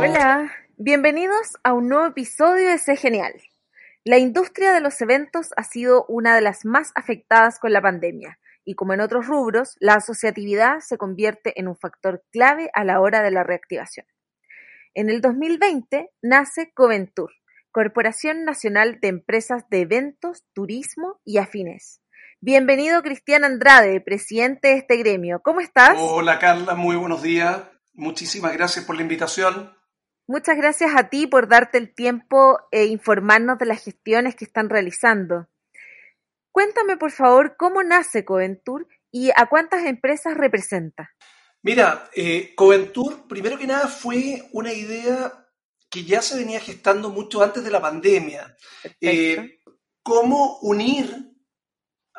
Hola, bienvenidos a un nuevo episodio de Sé Genial. La industria de los eventos ha sido una de las más afectadas con la pandemia y como en otros rubros, la asociatividad se convierte en un factor clave a la hora de la reactivación. En el 2020 nace Coventur, Corporación Nacional de Empresas de Eventos, Turismo y Afines. Bienvenido Cristian Andrade, presidente de este gremio. ¿Cómo estás? Hola Carla, muy buenos días. Muchísimas gracias por la invitación. Muchas gracias a ti por darte el tiempo e informarnos de las gestiones que están realizando. Cuéntame, por favor, cómo nace Coventur y a cuántas empresas representa. Mira, eh, Coventur, primero que nada, fue una idea que ya se venía gestando mucho antes de la pandemia. Eh, cómo unir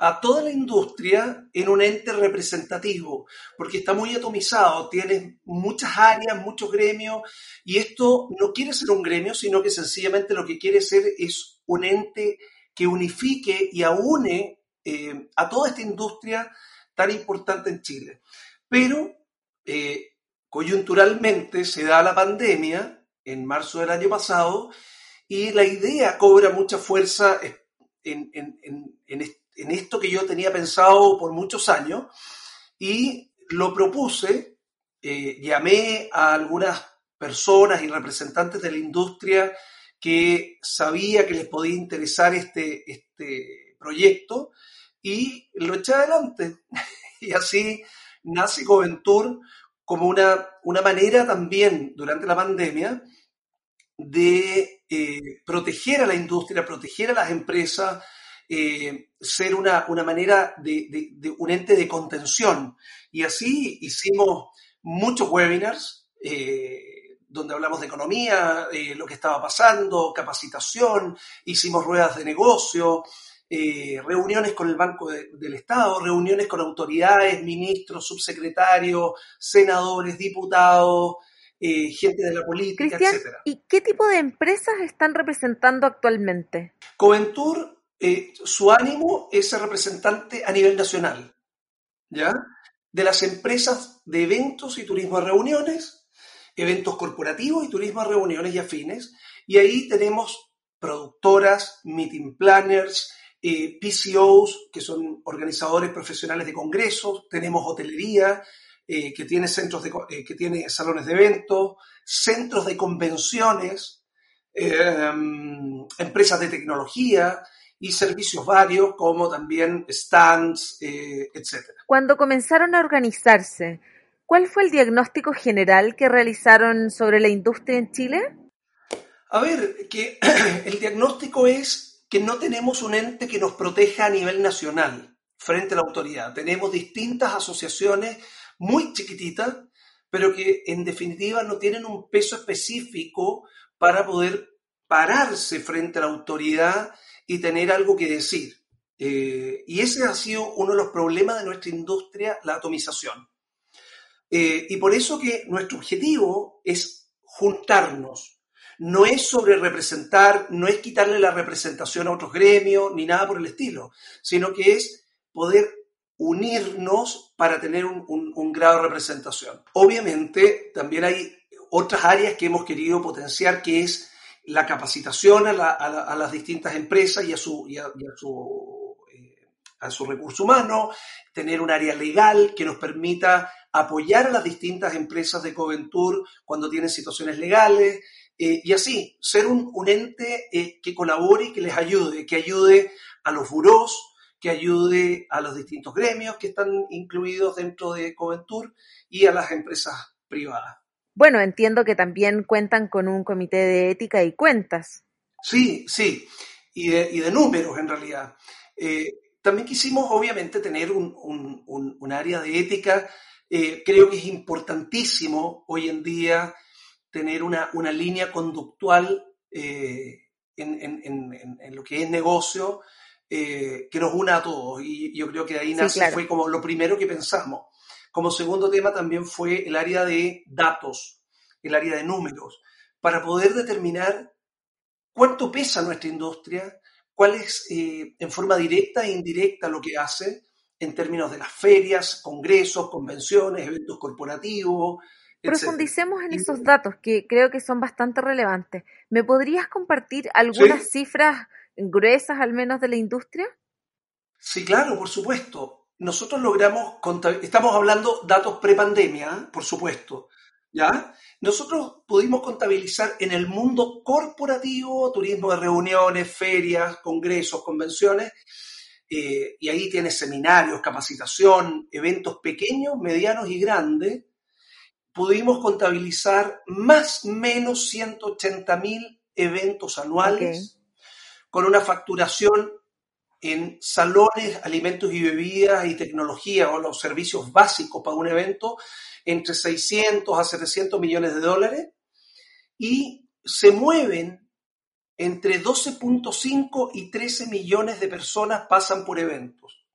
a toda la industria en un ente representativo, porque está muy atomizado, tiene muchas áreas, muchos gremios, y esto no quiere ser un gremio, sino que sencillamente lo que quiere ser es un ente que unifique y aúne eh, a toda esta industria tan importante en Chile. Pero eh, coyunturalmente se da la pandemia en marzo del año pasado y la idea cobra mucha fuerza en, en, en esto que yo tenía pensado por muchos años y lo propuse, eh, llamé a algunas personas y representantes de la industria que sabía que les podía interesar este, este proyecto y lo eché adelante. y así nace Coventur como una, una manera también durante la pandemia de eh, proteger a la industria, proteger a las empresas, eh, ser una, manera de, un ente de contención. Y así hicimos muchos webinars eh, donde hablamos de economía, de lo que estaba pasando, capacitación, hicimos ruedas de negocio, eh, reuniones con el Banco del Estado, reuniones con autoridades, ministros, subsecretarios, senadores, diputados, gente de la política, etc. ¿Y qué tipo de empresas están representando actualmente? Coventur eh, su ánimo es ser representante a nivel nacional, ¿ya? De las empresas de eventos y turismo de reuniones, eventos corporativos y turismo de reuniones y afines, y ahí tenemos productoras, meeting planners, eh, PCOs, que son organizadores profesionales de congresos, tenemos hotelería, eh, que, tiene centros que tiene salones de eventos, centros de convenciones, empresas de tecnología, y servicios varios como también stands, eh, etc. Cuando comenzaron a organizarse, ¿cuál fue el diagnóstico general que realizaron sobre la industria en Chile? A ver, que el diagnóstico es que no tenemos un ente que nos proteja a nivel nacional frente a la autoridad. Tenemos distintas asociaciones muy chiquititas, pero que en definitiva no tienen un peso específico para poder pararse frente a la autoridad y tener algo que decir. Eh, y ese ha sido uno de los problemas de nuestra industria, la atomización. Eh, y por eso que nuestro objetivo es juntarnos. No es sobre representar, no es quitarle la representación a otros gremios, ni nada por el estilo, sino que es poder unirnos para tener un, un grado de representación. Obviamente, también hay otras áreas que hemos querido potenciar, que es la capacitación a, las distintas empresas y a su, a, su, eh, a su recurso humano, tener un área legal que nos permita apoyar a las distintas empresas de Coventur cuando tienen situaciones legales, eh, y así, ser un, ente eh, que colabore y que les ayude, que ayude a los burós, que ayude a los distintos gremios que están incluidos dentro de Coventur y a las empresas privadas. Bueno, entiendo que también cuentan con un comité de ética y cuentas. Sí, sí, y de, números en realidad. Eh, también quisimos, obviamente, tener un, área de ética. Eh, creo que es importantísimo hoy en día tener una, línea conductual eh, en, lo que es negocio que nos una a todos. Y yo creo que ahí nace, fue como lo primero que pensamos. Como segundo tema también fue el área de datos, el área de números, para poder determinar cuánto pesa nuestra industria, cuál es eh, en forma directa e indirecta lo que hace en términos de las ferias, congresos, convenciones, eventos corporativos, Profundicemos en esos datos que creo que son bastante relevantes. ¿Me podrías compartir algunas cifras gruesas al menos de la industria? Sí, claro, por supuesto. Nosotros logramos, estamos hablando datos prepandemia, por supuesto, ¿ya? Nosotros pudimos contabilizar en el mundo corporativo, turismo de reuniones, ferias, congresos, convenciones, eh, y ahí tienes seminarios, capacitación, eventos pequeños, medianos y grandes, pudimos contabilizar más o menos 180 mil eventos anuales con una facturación en salones, alimentos y bebidas y tecnología o los servicios básicos para un evento entre 600 a 700 millones de dólares y se mueven entre 12.5 y 13 millones de personas pasan por eventos,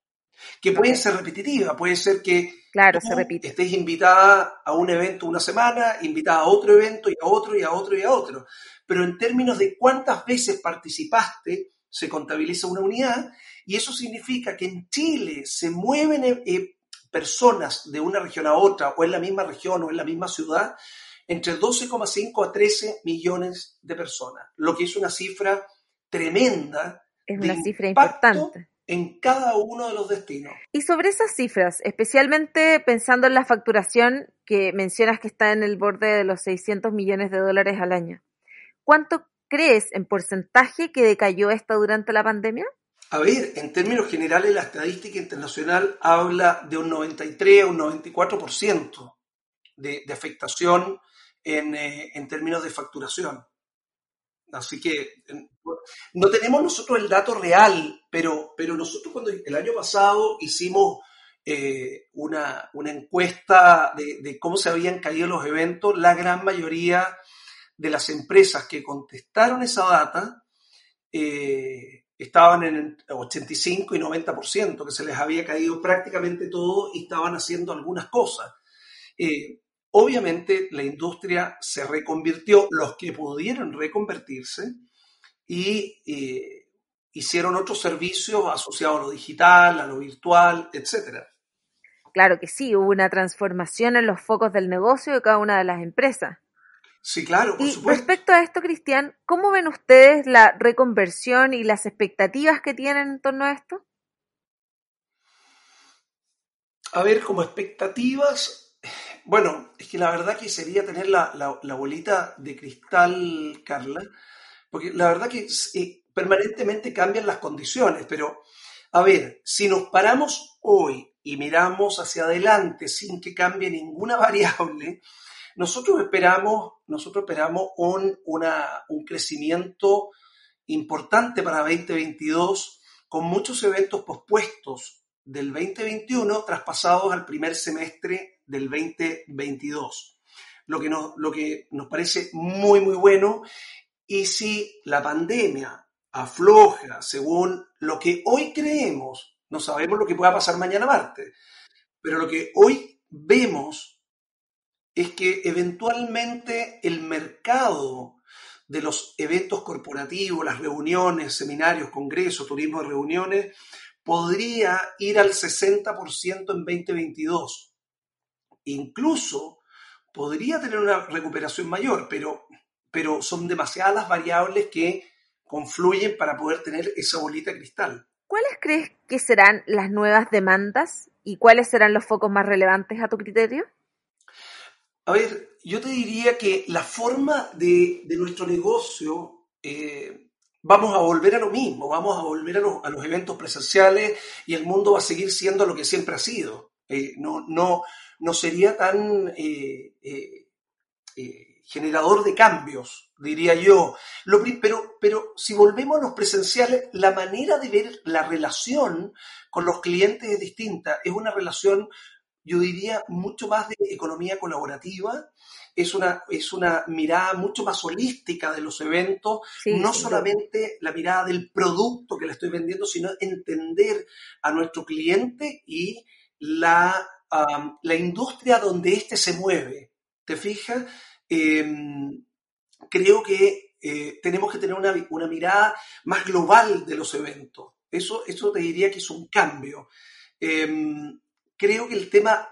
que pueden ser repetitivas, puede ser que claro, se repite. estés invitada a un evento una semana, invitada a otro evento y a otro y a otro y a otro, pero en términos de cuántas veces participaste, se contabiliza una unidad y eso significa que en Chile se mueven eh, eh, personas de una región a otra o en la misma región o en la misma ciudad entre 12,5 a 13 millones de personas, lo que es una cifra tremenda. Es una cifra importante. En cada uno de los destinos. Y sobre esas cifras, especialmente pensando en la facturación que mencionas que está en el borde de los 600 millones de dólares al año, ¿cuánto crees en porcentaje que decayó esta durante la pandemia? A ver, en términos generales, la estadística internacional habla de un 93 a un 94% de, de afectación en, eh, en, términos de facturación. Así que no tenemos nosotros el dato real, pero, pero nosotros cuando el año pasado hicimos eh, una, una, encuesta de, de, cómo se habían caído los eventos, la gran mayoría de las empresas que contestaron esa data eh, estaban en 85 y 90%, que se les había caído prácticamente todo y estaban haciendo algunas cosas. Eh, obviamente la industria se reconvirtió, los que pudieron reconvertirse, y eh, hicieron otros servicios asociados a lo digital, a lo virtual, etc. Claro que sí, hubo una transformación en los focos del negocio de cada una de las empresas. Sí, claro, por y respecto a esto, Cristian, ¿cómo ven ustedes la reconversión y las expectativas que tienen en torno a esto? A ver, como expectativas, bueno, es que la verdad que sería tener la, bolita de cristal, Carla, porque la verdad que eh, permanentemente cambian las condiciones, pero a ver, si nos paramos hoy y miramos hacia adelante sin que cambie ninguna variable, nosotros esperamos, nosotros esperamos un, un crecimiento importante para 2022 con muchos eventos pospuestos del 2021 traspasados al primer semestre del 2022. Lo que nos, lo que nos parece muy, muy bueno. Y si la pandemia afloja según lo que hoy creemos, no sabemos lo que pueda pasar mañana martes, pero lo que hoy vemos es que eventualmente el mercado de los eventos corporativos, las reuniones, seminarios, congresos, turismo de reuniones, podría ir al 60% en 2022. Incluso podría tener una recuperación mayor, pero, pero son demasiadas las variables que confluyen para poder tener esa bolita de cristal. ¿Cuáles crees que serán las nuevas demandas y cuáles serán los focos más relevantes a tu criterio? A ver, yo te diría que la forma de, nuestro negocio, eh, vamos a volver a lo mismo, vamos a volver a, los eventos presenciales y el mundo va a seguir siendo lo que siempre ha sido. Eh, no, no, no sería tan eh, generador de cambios, diría yo. pero, pero si volvemos a los presenciales, la manera de ver la relación con los clientes es distinta. Es una relación yo diría, mucho más de economía colaborativa, es una, es una mirada mucho más holística de los eventos, no solamente la mirada del producto que le estoy vendiendo, sino entender a nuestro cliente y la, la industria donde éste se mueve. ¿Te fijas? Em, creo que eh, tenemos que tener una, una, mirada más global de los eventos. Eso, eso te diría que es un cambio. Em, creo que el tema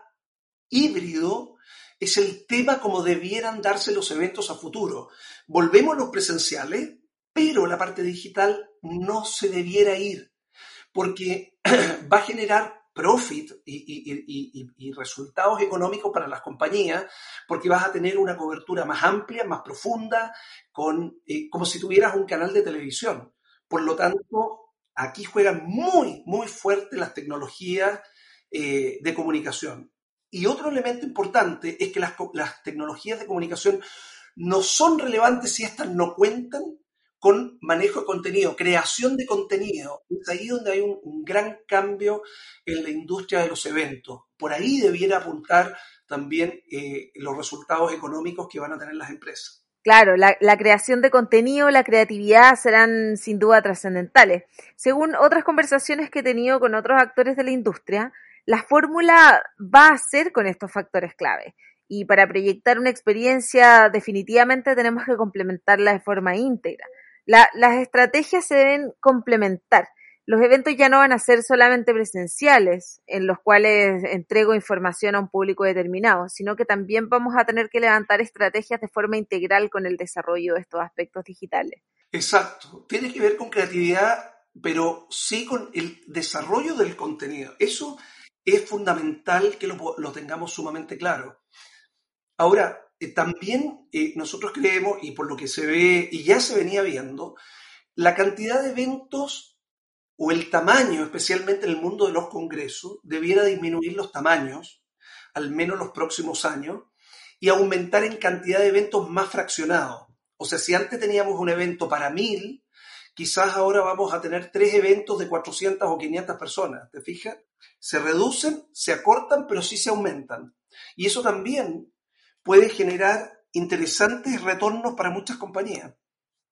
híbrido es el tema como debieran darse los eventos a futuro. Volvemos a los presenciales, pero la parte digital no se debiera ir, porque va a generar profit y, resultados económicos para las compañías, porque vas a tener una cobertura más amplia, más profunda, con, eh, como si tuvieras un canal de televisión. Por lo tanto, aquí juegan muy, muy fuerte las tecnologías eh, de comunicación. Y otro elemento importante es que las, tecnologías de comunicación no son relevantes si estas no cuentan con manejo de contenido, creación de contenido. Es ahí donde hay un, gran cambio en la industria de los eventos. Por ahí debiera apuntar también eh, los resultados económicos que van a tener las empresas. Claro, la, la, creación de contenido, la creatividad serán sin duda trascendentales. Según otras conversaciones que he tenido con otros actores de la industria, la fórmula va a ser con estos factores clave. Y para proyectar una experiencia definitivamente tenemos que complementarla de forma íntegra las estrategias se deben complementar. Los eventos ya no van a ser solamente presenciales, en los cuales entrego información a un público determinado, sino que también vamos a tener que levantar estrategias de forma integral con el desarrollo de estos aspectos digitales. Exacto. Tiene que ver con creatividad, pero sí con el desarrollo del contenido. Eso es fundamental que lo, tengamos sumamente claro. Ahora, eh, también eh, nosotros creemos, y por lo que se ve, y ya se venía viendo, la cantidad de eventos o el tamaño, especialmente en el mundo de los congresos, debiera disminuir los tamaños, al menos los próximos años, y aumentar en cantidad de eventos más fraccionados. O sea, si antes teníamos un evento para mil, quizás ahora vamos a tener tres eventos de 400 o 500 personas, ¿te fijas? Se reducen, se acortan, pero sí se aumentan. Y eso también puede generar interesantes retornos para muchas compañías.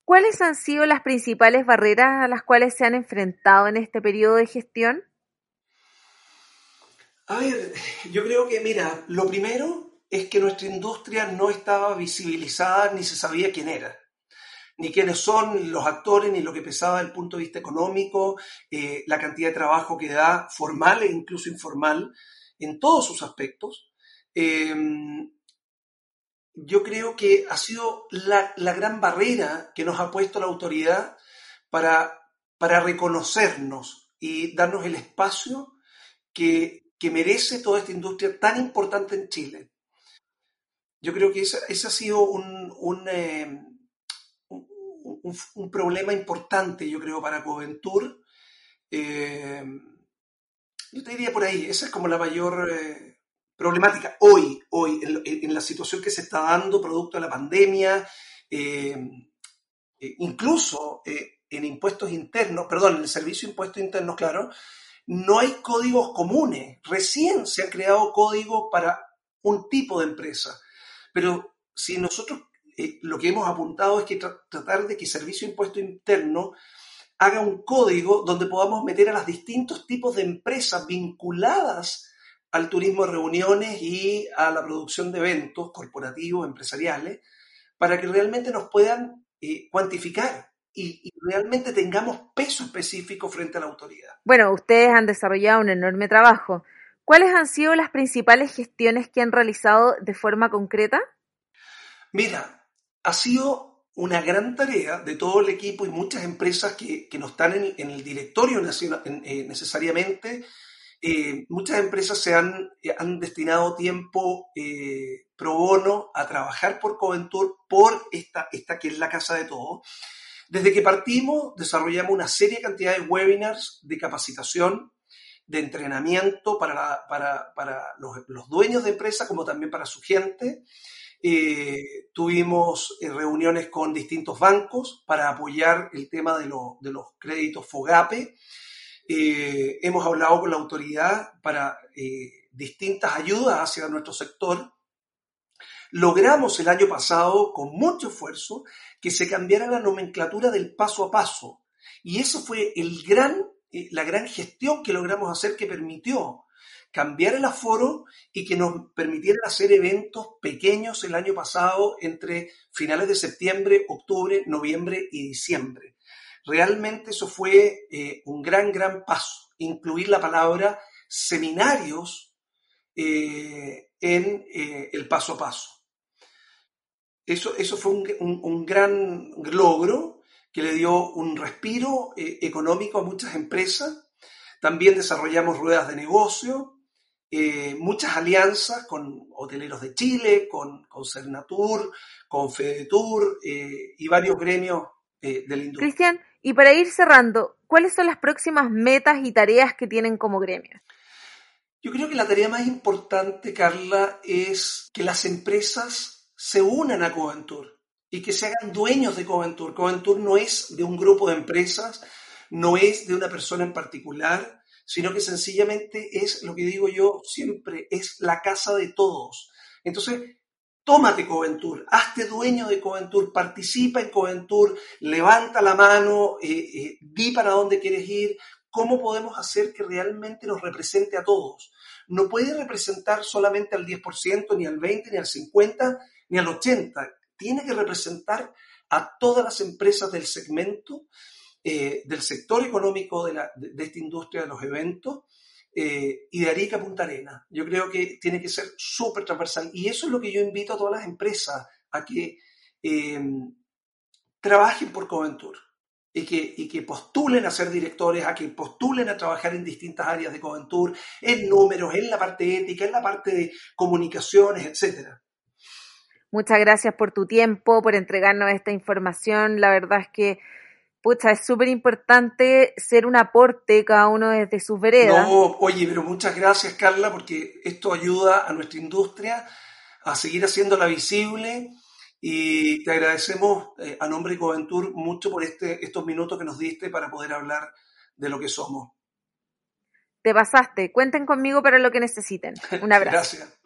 ¿Cuáles han sido las principales barreras a las cuales se han enfrentado en este periodo de gestión? A ver, yo creo que, mira, lo primero es que nuestra industria no estaba visibilizada ni se sabía quién era, ni quiénes son los actores, ni lo que pesaba desde el punto de vista económico, eh, la cantidad de trabajo que da, formal e incluso informal, en todos sus aspectos. Eh, yo creo que ha sido la, gran barrera que nos ha puesto la autoridad para, para reconocernos y darnos el espacio que, merece toda esta industria tan importante en Chile. Yo creo que ese, ha sido eh, un, problema importante, yo creo, para Coventur. Eh, yo te diría por ahí, esa es como la mayor... Eh, problemática hoy, hoy, en, la situación que se está dando producto de la pandemia, eh, incluso en impuestos internos, perdón, en el servicio de impuestos internos, claro, no hay códigos comunes. Recién se ha creado código para un tipo de empresa. Pero si nosotros lo que hemos apuntado es que tratar de que servicio de impuestos internos haga un código donde podamos meter a los distintos tipos de empresas vinculadas al turismo de reuniones y a la producción de eventos corporativos, empresariales, para que realmente nos puedan eh, cuantificar y, realmente tengamos peso específico frente a la autoridad. Bueno, ustedes han desarrollado un enorme trabajo. ¿Cuáles han sido las principales gestiones que han realizado de forma concreta? Mira, ha sido una gran tarea de todo el equipo y muchas empresas que, no están en, el directorio eh, necesariamente, eh, muchas empresas se han, eh, han destinado tiempo eh, pro bono a trabajar por Coventur, por esta, esta que es la casa de todos. Desde que partimos, desarrollamos una serie cantidad de webinars de capacitación, de entrenamiento para, para, para los, los, dueños de empresas como también para su gente. Tuvimos reuniones con distintos bancos para apoyar el tema de, de los créditos FOGAPE. Eh, hemos hablado con la autoridad para eh, distintas ayudas hacia nuestro sector. Logramos el año pasado, con mucho esfuerzo, que se cambiara la nomenclatura del paso a paso. Y eso fue el gran, eh, la gran gestión que logramos hacer que permitió cambiar el aforo y que nos permitiera hacer eventos pequeños el año pasado entre finales de septiembre, octubre, noviembre y diciembre. Realmente eso fue eh, un gran, gran paso, incluir la palabra seminarios eh, en eh, el paso a paso. Eso, eso fue un, gran logro que le dio un respiro económico a muchas empresas. También desarrollamos ruedas de negocio, muchas alianzas con hoteleros de Chile, con, con Cernatur, con Fedetur y varios gremios de la industria. Cristian, y para ir cerrando, ¿cuáles son las próximas metas y tareas que tienen como gremio? Yo creo que la tarea más importante, Carla, es que las empresas se unan a Coventur y que se hagan dueños de Coventur. Coventur no es de un grupo de empresas, no es de una persona en particular, sino que sencillamente es lo que digo yo siempre, es la casa de todos. Entonces, tómate Coventur, hazte dueño de Coventur, participa en Coventur, levanta la mano, eh, eh, di para dónde quieres ir, cómo podemos hacer que realmente nos represente a todos. No puede representar solamente al 10%, ni al 20%, ni al 50%, ni al 80%. Tiene que representar a todas las empresas del segmento, eh, del sector económico de, esta industria de los eventos, eh, y de Arica a Punta Arena. Yo creo que tiene que ser súper transversal y eso es lo que yo invito a todas las empresas a que em, trabajen por Coventur y que, y que postulen a ser directores, a que postulen a trabajar en distintas áreas de Coventur, en números, en la parte ética, en la parte de comunicaciones, etcétera. Muchas gracias por tu tiempo, por entregarnos esta información. La verdad es que pucha, es súper importante ser un aporte cada uno desde sus veredas. No, oye, pero muchas gracias, Carla, porque esto ayuda a nuestra industria a seguir haciéndola visible y te agradecemos eh, a nombre de Coventur mucho por este, estos minutos que nos diste para poder hablar de lo que somos. Te pasaste. Cuenten conmigo para lo que necesiten. Un abrazo. gracias.